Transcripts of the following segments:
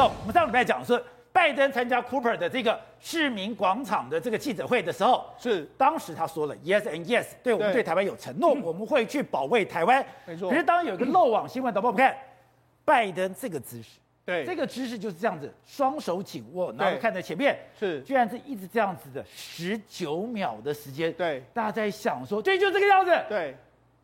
走，我们上礼拜讲的是拜登参加 Cooper 的这个市民广场的这个记者会的时候，是。当时他说了 Yes and Yes，对我们对。台湾有承诺，嗯、我们会去保卫台湾。没错。可是当然有一个漏网新闻，导播我们看拜登这个姿势，对，这个姿势就是这样子，双手紧握，然后看在前面，是，居然是一直这样子的十九秒的时间，对，大家在想说，对，就这个样子，对。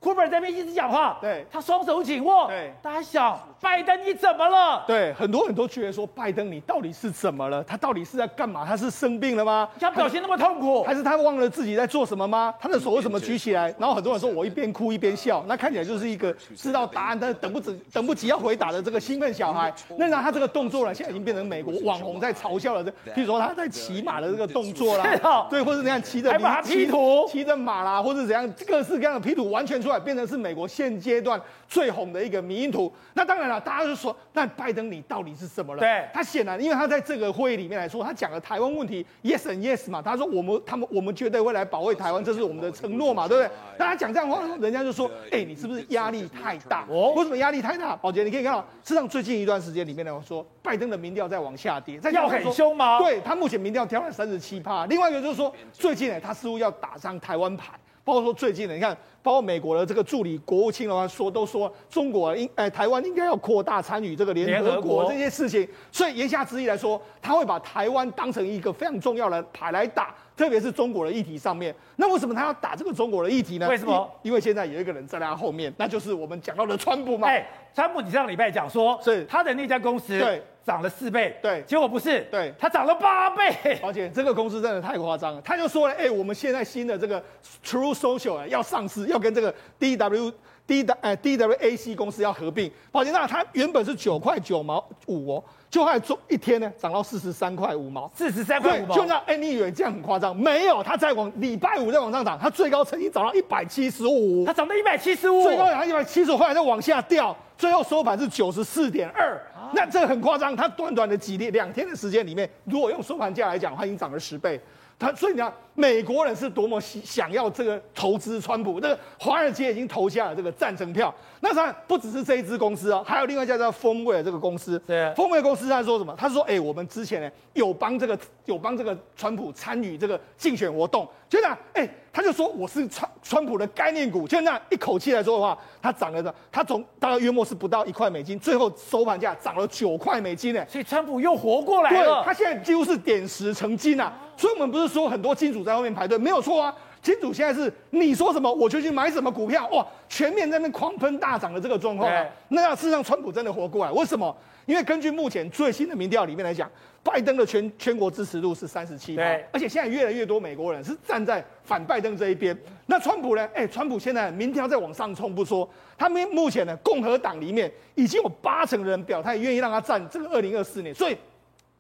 Cooper 在那边一直讲话，对，他双手紧握，对，大家想，拜登你怎么了？对，很多人都觉得说，拜登你到底是怎么了？他到底是在干嘛？他是生病了吗？他表现那么痛苦，还是他忘了自己在做什么吗？他的手为什么举起来？然后很多人说我一边哭一边笑，那看起来就是一个知道答案但是等不及等不及要回答的这个兴奋小孩。那让他这个动作呢，现在已经变成美国网红在嘲笑了。这，譬如说他在骑马的这个动作啦，对，或者怎样骑着骑图，骑着马啦，或者怎样各式各样的 P 图完全出来，变成是美国。现阶段最红的一个迷因图，那当然了，大家就说，那拜登你到底是什么了？对，他显然，因为他在这个会议里面来说，他讲了台湾问题，yes and yes 嘛，他说我们他们我们绝对会来保卫台湾，这是我们的承诺嘛，对不对？那他讲这样的话，人家就说，哎，你是不是压力太大？哦，为什么压力太大？宝杰，你可以看到，事实上最近一段时间里面来说，拜登的民调在往下跌，在要很凶吗？对，他目前民调调了三十七趴。另外一个就是说，最近呢，他似乎要打上台湾牌。包括说最近的，你看，包括美国的这个助理国务卿的话说，都说中国应哎台湾应该要扩大参与这个联合国这些事情，所以言下之意来说，他会把台湾当成一个非常重要的牌来打，特别是中国的议题上面。那为什么他要打这个中国的议题呢？为什么？因为现在有一个人在他后面，那就是我们讲到的川普嘛。哎，川普你上礼拜讲说，是他的那家公司对。涨了四倍，对，结果不是，对，他涨了八倍。而且这个公司真的太夸张了，他就说了，哎、欸，我们现在新的这个 True Social 要上市，要跟这个 D W D W 哎 D W A C 公司要合并。宝洁，那它原本是九块九毛五哦，就还做一天呢，涨到四十三块五毛，四十三块五毛。就那，哎、欸，你以为这样很夸张？没有，它在往礼拜五再往上涨，它最高曾经涨到一百七十五，它涨到一百七十五，最高涨到一百七十五，后来再往下掉，最后收盘是九十四点二。那这个很夸张，它短短的几天两天的时间里面，如果用收盘价来讲，它已经涨了十倍。它所以你看，美国人是多么想想要这个投资川普，这个华尔街已经投下了这个赞成票。那当然不只是这一支公司哦，还有另外一家叫 Phoneware 这个公司。对，Phoneware 公司他说什么？他说：“哎，我们之前呢有帮这个有帮这个川普参与这个竞选活动，就这样，哎，他就说我是川川普的概念股，就那样一口气来说的话，他涨了的，他总大概约莫是不到一块美金，最后收盘价涨了九块美金呢。所以川普又活过来了，对，他现在几乎是点石成金啊。所以我们不是说很多金主在后面排队，没有错啊。金主现在是你说什么我就去买什么股票，哇，全面在那狂喷大涨的这个状况啊。那事实上，川普真的活过来，为什么？因为根据目前最新的民调里面来讲，拜登的全全国支持度是三十七，对，而且现在越来越多美国人是站在反拜登这一边。那川普呢？哎，川普现在民调在往上冲，不说，他们目前呢，共和党里面已经有八成的人表态愿意让他站这个二零二四年，所以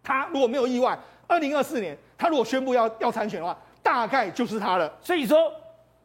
他如果没有意外，二零二四年他如果宣布要要参选的话。大概就是他了，所以说，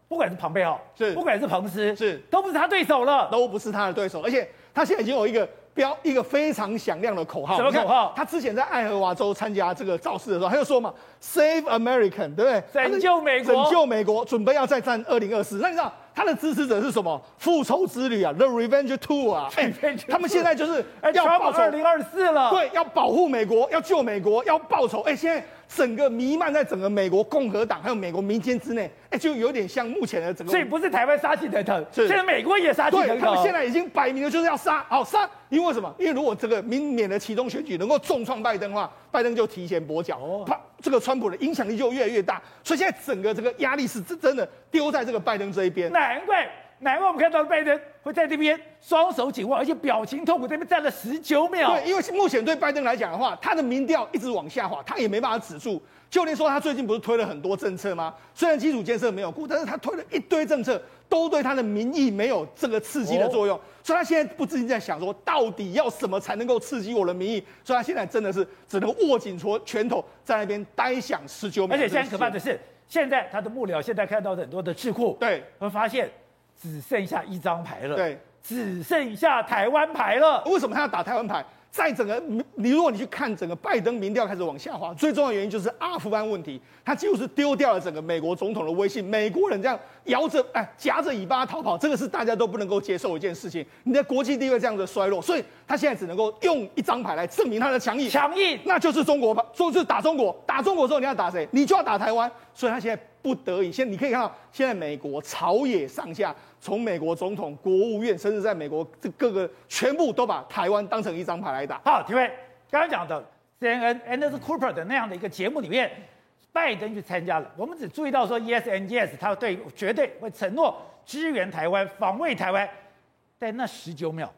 不管是庞贝奥，是不管是彭斯，是都不是他对手了，都不是他的对手，而且他现在已经有一个标，一个非常响亮的口号。什么口号？他之前在爱荷华州参加这个造势的时候，他就说嘛，Save American，对不对？拯救美国，拯救美国，准备要再战二零二四。那你知道他的支持者是什么？复仇之旅啊，The Revenge Tour 啊，哎，他们现在就是要报仇二零二四了，对，要保护美国，要救美国，要报仇。哎，现在。整个弥漫在整个美国共和党还有美国民间之内，哎，就有点像目前的整个。所以不是台湾杀气腾腾，现在美国也杀气腾腾。对，他们现在已经摆明了就是要杀，好杀。因为什么？因为如果这个明年的其中选举能够重创拜登的话，拜登就提前跛脚，怕这个川普的影响力就越来越大。所以现在整个这个压力是真真的丢在这个拜登这一边。难怪。难怪我们看到拜登会在这边双手紧握，而且表情痛苦，这边站了十九秒。对，因为目前对拜登来讲的话，他的民调一直往下滑，他也没办法止住。就连说他最近不是推了很多政策吗？虽然基础建设没有过，但是他推了一堆政策，都对他的民意没有这个刺激的作用。哦、所以他现在不自禁在想说，到底要什么才能够刺激我的民意？所以他现在真的是只能握紧拳拳头，在那边呆想十九秒。而且现在可怕的是，现在他的幕僚现在看到很多的智库，对，会发现。只剩下一张牌了，对，只剩下台湾牌了。为什么他要打台湾牌？在整个你如果你去看整个拜登民调开始往下滑，最重要的原因就是阿富汗问题，他几乎是丢掉了整个美国总统的威信，美国人这样摇着哎夹着尾巴逃跑，这个是大家都不能够接受的一件事情。你的国际地位这样的衰落，所以他现在只能够用一张牌来证明他的强硬，强硬，那就是中国吧，说是打中国，打中国之后你要打谁？你就要打台湾，所以他现在不得已，现在你可以看到，现在美国朝野上下。从美国总统、国务院，甚至在美国这各个全部都把台湾当成一张牌来打。好，体会刚刚讲的 CNN、Anders Cooper 的那样的一个节目里面，拜登去参加了。我们只注意到说 Yes and Yes，他对绝对会承诺支援台湾、防卫台湾。但那十九秒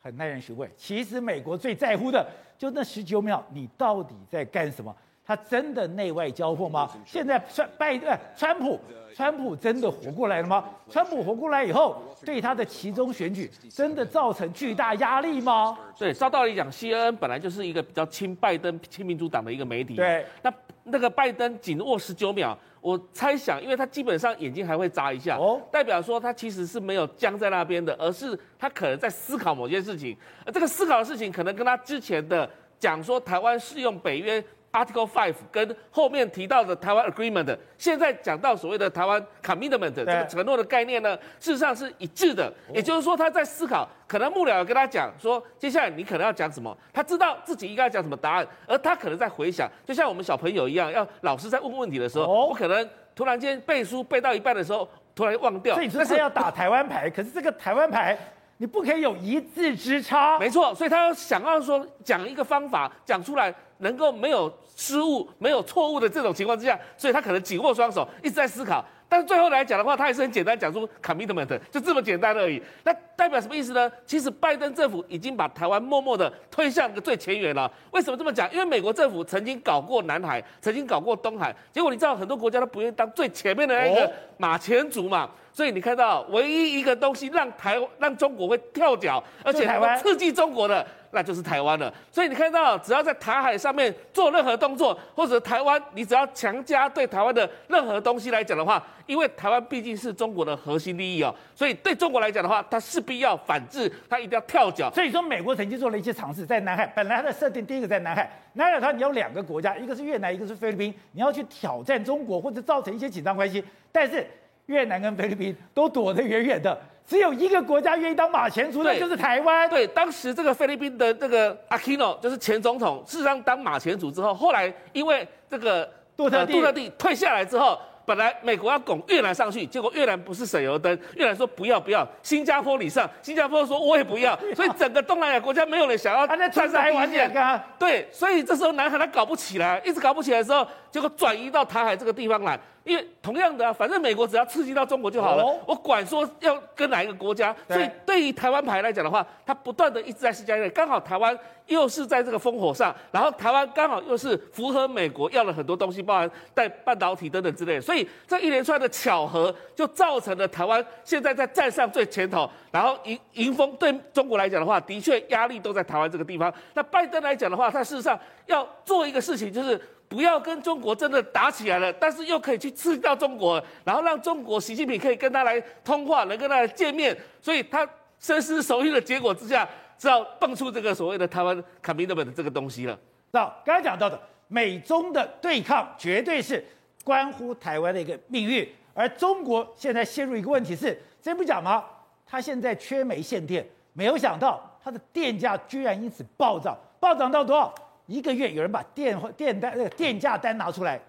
很耐人寻味。其实美国最在乎的就那十九秒，你到底在干什么？他真的内外交锋吗？现在川拜呃川普，川普真的活过来了吗？川普活过来以后，对他的其中选举真的造成巨大压力吗？对，照道理讲，CNN 本来就是一个比较亲拜登、亲民主党的一个媒体。对，那那个拜登紧握十九秒，我猜想，因为他基本上眼睛还会眨一下，哦，代表说他其实是没有僵在那边的，而是他可能在思考某件事情，而这个思考的事情可能跟他之前的讲说台湾适用北约。Article Five 跟后面提到的台湾 Agreement，现在讲到所谓的台湾 Commitment 这个承诺的概念呢，事实上是一致的。也就是说，他在思考，可能幕僚有跟他讲说，接下来你可能要讲什么，他知道自己应该讲什么答案，而他可能在回想，就像我们小朋友一样，要老师在问问题的时候，我可能突然间背书背到一半的时候，突然忘掉。所以你说要打台湾牌，可是这个台湾牌。你不可以有一字之差，没错，所以他要想要说讲一个方法讲出来，能够没有失误、没有错误的这种情况之下，所以他可能紧握双手，一直在思考。但是最后来讲的话，他还是很简单讲出 commitment，就这么简单而已。那代表什么意思呢？其实拜登政府已经把台湾默默的推向个最前沿了。为什么这么讲？因为美国政府曾经搞过南海，曾经搞过东海，结果你知道很多国家都不愿意当最前面的那个马前卒嘛。所以你看到唯一一个东西让台让中国会跳脚，而且还会刺激中国的，那就是台湾了。所以你看到，只要在台海上面做任何动作，或者台湾，你只要强加对台湾的任何东西来讲的话，因为台湾毕竟是中国的核心利益哦，所以对中国来讲的话，它势必要反制，它一定要跳脚。所以说，美国曾经做了一些尝试，在南海，本来它的设定第一个在南海，南海它你有两个国家，一个是越南，一个是菲律宾，你要去挑战中国或者造成一些紧张关系，但是。越南跟菲律宾都躲得远远的，只有一个国家愿意当马前卒，的就是台湾。对，当时这个菲律宾的这个阿基诺就是前总统，事实上当马前卒之后，后来因为这个杜特杜特地退下来之后，本来美国要拱越南上去，结果越南不是省油灯，越南说不要不要，新加坡你上，新加坡说我也 不要，所以整个东南亚国家没有人想要站上第一线。对，所以这时候南海他搞不起来，一直搞不起来的时候，结果转移到台海这个地方来。因为同样的啊，反正美国只要刺激到中国就好了，哦、我管说要跟哪一个国家。所以对于台湾牌来讲的话，它不断的一直在施加压力。刚好台湾又是在这个烽火上，然后台湾刚好又是符合美国要了很多东西，包含带半导体等等之类的。所以这一连串的巧合，就造成了台湾现在在站上最前头，然后迎迎风。对中国来讲的话，的确压力都在台湾这个地方。那拜登来讲的话，他事实上要做一个事情，就是。不要跟中国真的打起来了，但是又可以去刺激到中国，然后让中国习近平可以跟他来通话，能跟他来见面，所以他深思熟虑的结果之下，只好蹦出这个所谓的台湾 commitment 的这个东西了。那刚才讲到的美中的对抗，绝对是关乎台湾的一个命运，而中国现在陷入一个问题是，这不讲吗？他现在缺煤限电，没有想到他的电价居然因此暴涨，暴涨到多少？一个月有人把电电单那个电价单拿出来，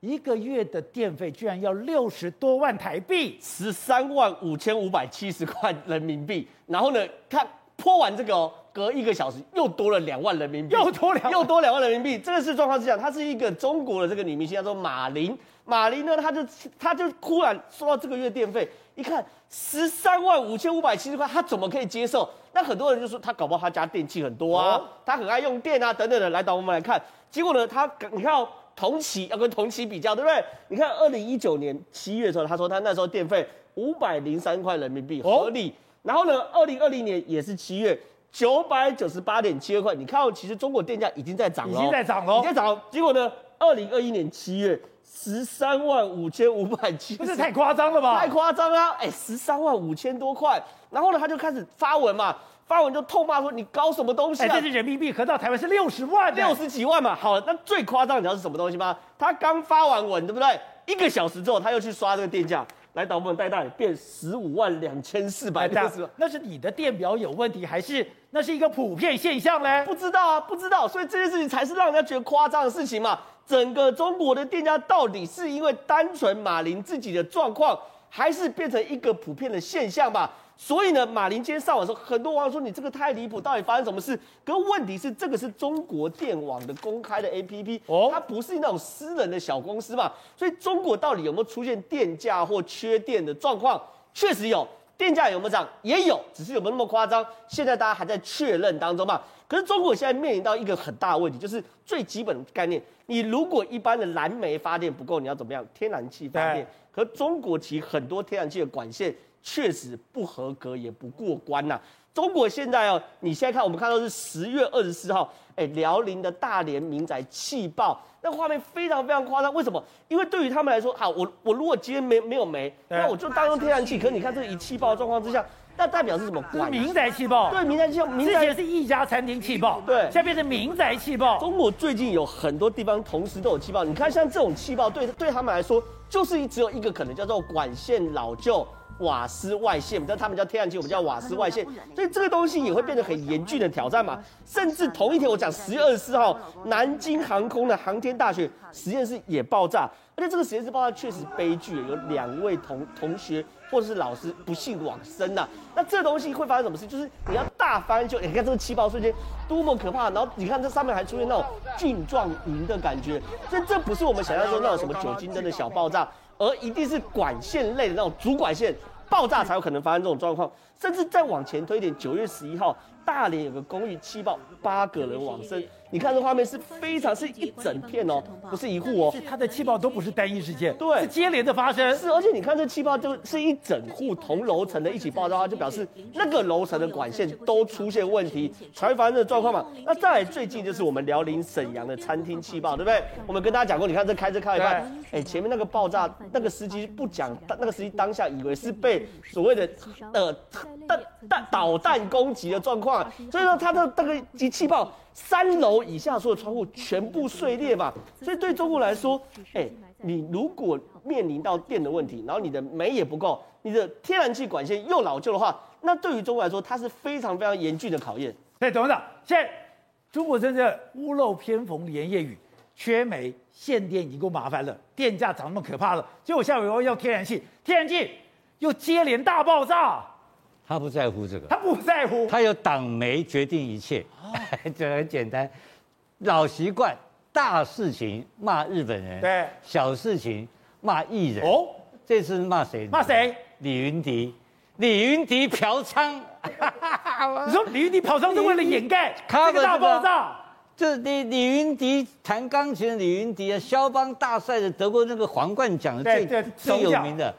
一个月的电费居然要六十多万台币，十三万五千五百七十块人民币。然后呢，看泼完这个哦，隔一个小时又多了两万人民币，又多两又多两万人民币。这个是状况是这样，她是一个中国的这个女明星，叫做马琳。马琳呢，她就她就突然说到这个月电费，一看十三万五千五百七十块，他怎么可以接受？那很多人就说他搞不好他家电器很多啊，他很爱用电啊等等的。来，导我们来看，结果呢，他你看哦，同期要跟同期比较，对不对？你看二零一九年七月的时候，他说他那时候电费五百零三块人民币合理。然后呢，二零二零年也是七月九百九十八点七二块。你看哦，其实中国电价已经在涨了，已经在涨了，已经在涨。结果呢，二零二一年七月十三万五千五百七，不是太夸张了吧？太夸张啊！哎，十三万五千多块。然后呢，他就开始发文嘛，发文就痛骂说你搞什么东西啊？这是人民币合到台湾是六十万，六十几万嘛。好，那最夸张你知道是什么东西吗？他刚发完文，对不对？一个小时之后，他又去刷这个电价。来，导播带大，变十五万两千四百六十。那是你的电表有问题，还是那是一个普遍现象呢？不知道啊，不知道。所以这件事情才是让人家觉得夸张的事情嘛。整个中国的电价到底是因为单纯马林自己的状况，还是变成一个普遍的现象吧？所以呢，马林今天上网的时候，很多网友说你这个太离谱，到底发生什么事？可问题是，这个是中国电网的公开的 APP，哦，它不是那种私人的小公司嘛。所以中国到底有没有出现电价或缺电的状况？确实有，电价有没有涨？也有，只是有没有那么夸张？现在大家还在确认当中嘛。可是中国现在面临到一个很大的问题，就是最基本的概念，你如果一般的燃煤发电不够，你要怎么样？天然气发电。可中国其实很多天然气的管线。确实不合格，也不过关呐、啊。中国现在哦，你现在看，我们看到是十月二十四号，哎，辽宁的大连民宅气爆，那画面非常非常夸张。为什么？因为对于他们来说，好，我我如果今天没没有煤，那我就当用天然气。可是你看这个一气爆的状况之下，那代表是什么？民宅气爆。对，民宅气爆。之前是一家餐厅气爆，对，现在变成民宅气爆。中国最近有很多地方同时都有气爆。你看，像这种气爆，对对他们来说，就是只有一个可能，叫做管线老旧。瓦斯外泄，但他们叫天然气，我们叫瓦斯外泄，所以这个东西也会变得很严峻的挑战嘛。甚至同一天，我讲十月二十四号，南京航空的航天大学实验室也爆炸，而且这个实验室爆炸确实悲剧，有两位同同学或者是老师不幸往生呐。那这东西会发生什么事？就是你要大翻就，你看这个气泡瞬间多么可怕，然后你看这上面还出现那种菌状云的感觉，所以这不是我们想象中那种什么酒精灯的小爆炸。而一定是管线类的那种主管线爆炸才有可能发生这种状况，甚至再往前推一点，九月十一号，大连有个公寓气爆，八个人往生。你看这画面是非常是一整片哦，不是一户哦，是它的气泡都不是单一事件，对，是接连的发生。是，而且你看这气泡就是一整户同楼层的一起爆炸，就表示那个楼层的管线都出现问题，才会发生这个状况嘛。那再来最近就是我们辽宁沈阳的餐厅气爆，对不对？我们跟大家讲过，你看这开车开一半，哎，前面那个爆炸，那个司机不讲，那个司机当下以为是被所谓的呃弹弹导弹攻击的状况，所以说他的那个机气爆。三楼以下所有窗户全部碎裂吧，所以对中国来说，哎、欸，你如果面临到电的问题，然后你的煤也不够，你的天然气管线又老旧的话，那对于中国来说，它是非常非常严峻的考验。对，董事长，现在中国真的屋漏偏逢连夜雨，缺煤限电已经够麻烦了，电价涨那么可怕了，结果下回又要天然气，天然气又接连大爆炸。他不在乎这个，他不在乎，他有党媒决定一切，这、哦、很简单，老习惯，大事情骂日本人，对，小事情骂艺人。哦，这次骂谁？骂谁？李云迪，李云迪嫖娼。你说李云迪嫖娼是为了掩盖 这个大爆炸？这李李云迪弹钢琴的李云迪啊，肖邦大赛的得过那个皇冠奖的最最有名的。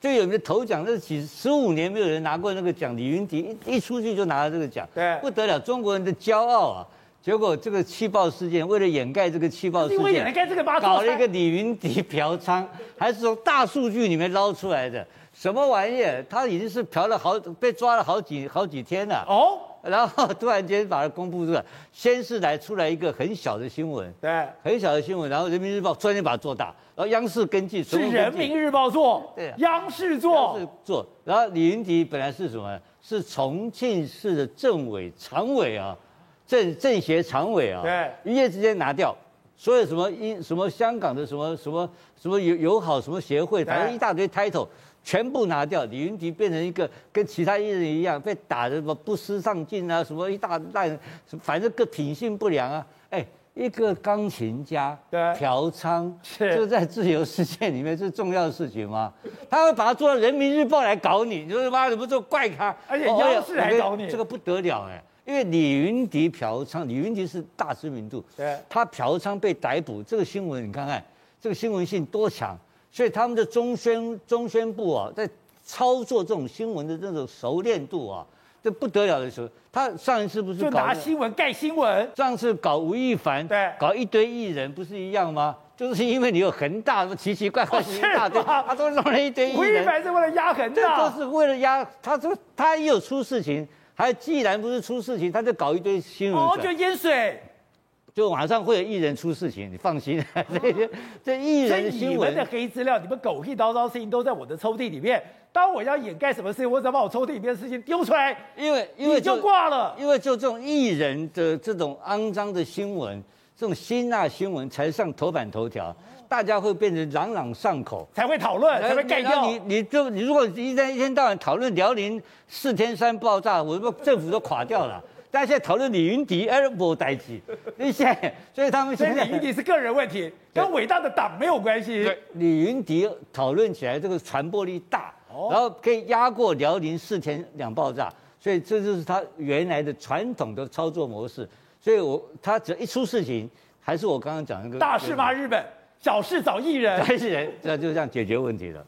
最有名的头奖，那几十五年没有人拿过那个奖。李云迪一一出去就拿了这个奖，对，不得了，中国人的骄傲啊！结果这个气爆事件，为了掩盖这个气爆事件，掩盖这个搞了一个李云迪嫖娼，还是从大数据里面捞出来的，什么玩意儿？他已经是嫖了好，被抓了好几好几天了哦。然后突然间把它公布出来，先是来出来一个很小的新闻，对，很小的新闻，然后人民日报专门把它做大，然后央视跟进，是人民日报做，对，央视做，央视做，然后李云迪本来是什么？是重庆市的政委常委啊，政政协常委啊，对，一夜之间拿掉，所有什么英什么香港的什么什么什么友友好什么协会，反正一大堆 title。全部拿掉，李云迪变成一个跟其他艺人一样被打的什么不思上进啊，什么一大烂，反正个品性不良啊。哎，一个钢琴家嫖娼，这个在自由世界里面是重要的事情吗？他会把它做到人民日报来搞你，你说妈怎么做怪咖？而且央视来搞你，这个不得了哎！因为李云迪嫖娼，李云迪是大知名度，对，他嫖娼被逮捕，这个新闻你看看，这个新闻性多强。所以他们的中宣中宣部啊，在操作这种新闻的这种熟练度啊，这不得了的时候，他上一次不是搞就拿新闻盖新闻？上次搞吴亦凡，对，搞一堆艺人，不是一样吗？就是因为你有恒大，什么奇奇怪怪一大堆，他都弄了一堆艺人。吴亦凡是为了压恒大，这都是为了压。他说他一有出事情，还既然不是出事情，他就搞一堆新闻，哦，就淹水。就马上会有艺人出事情，你放心。这些这艺人的新闻，你们的黑资料，你们狗屁叨叨的事情都在我的抽屉里面。当我要掩盖什么事情，我只要把我抽屉里面的事情丢出来，因为因为就挂了。因为就这种艺人的这种肮脏的新闻，这种辛辣新闻才上头版头条，大家会变成朗朗上口，才会讨论，才会盖掉。你你就你如果一天一天到晚讨论辽宁四天山爆炸，我说政府都垮掉了。大家现在讨论李云迪，哎，不代志，你现在，所以他们现在李云迪是个人问题，跟伟大的党没有关系。对，李云迪讨论起来这个传播力大，哦、然后可以压过辽宁四天两爆炸，所以这就是他原来的传统的操作模式。所以我他只要一出事情，还是我刚刚讲那个大事骂日本，小事找艺人，还是人，这就这样解决问题了。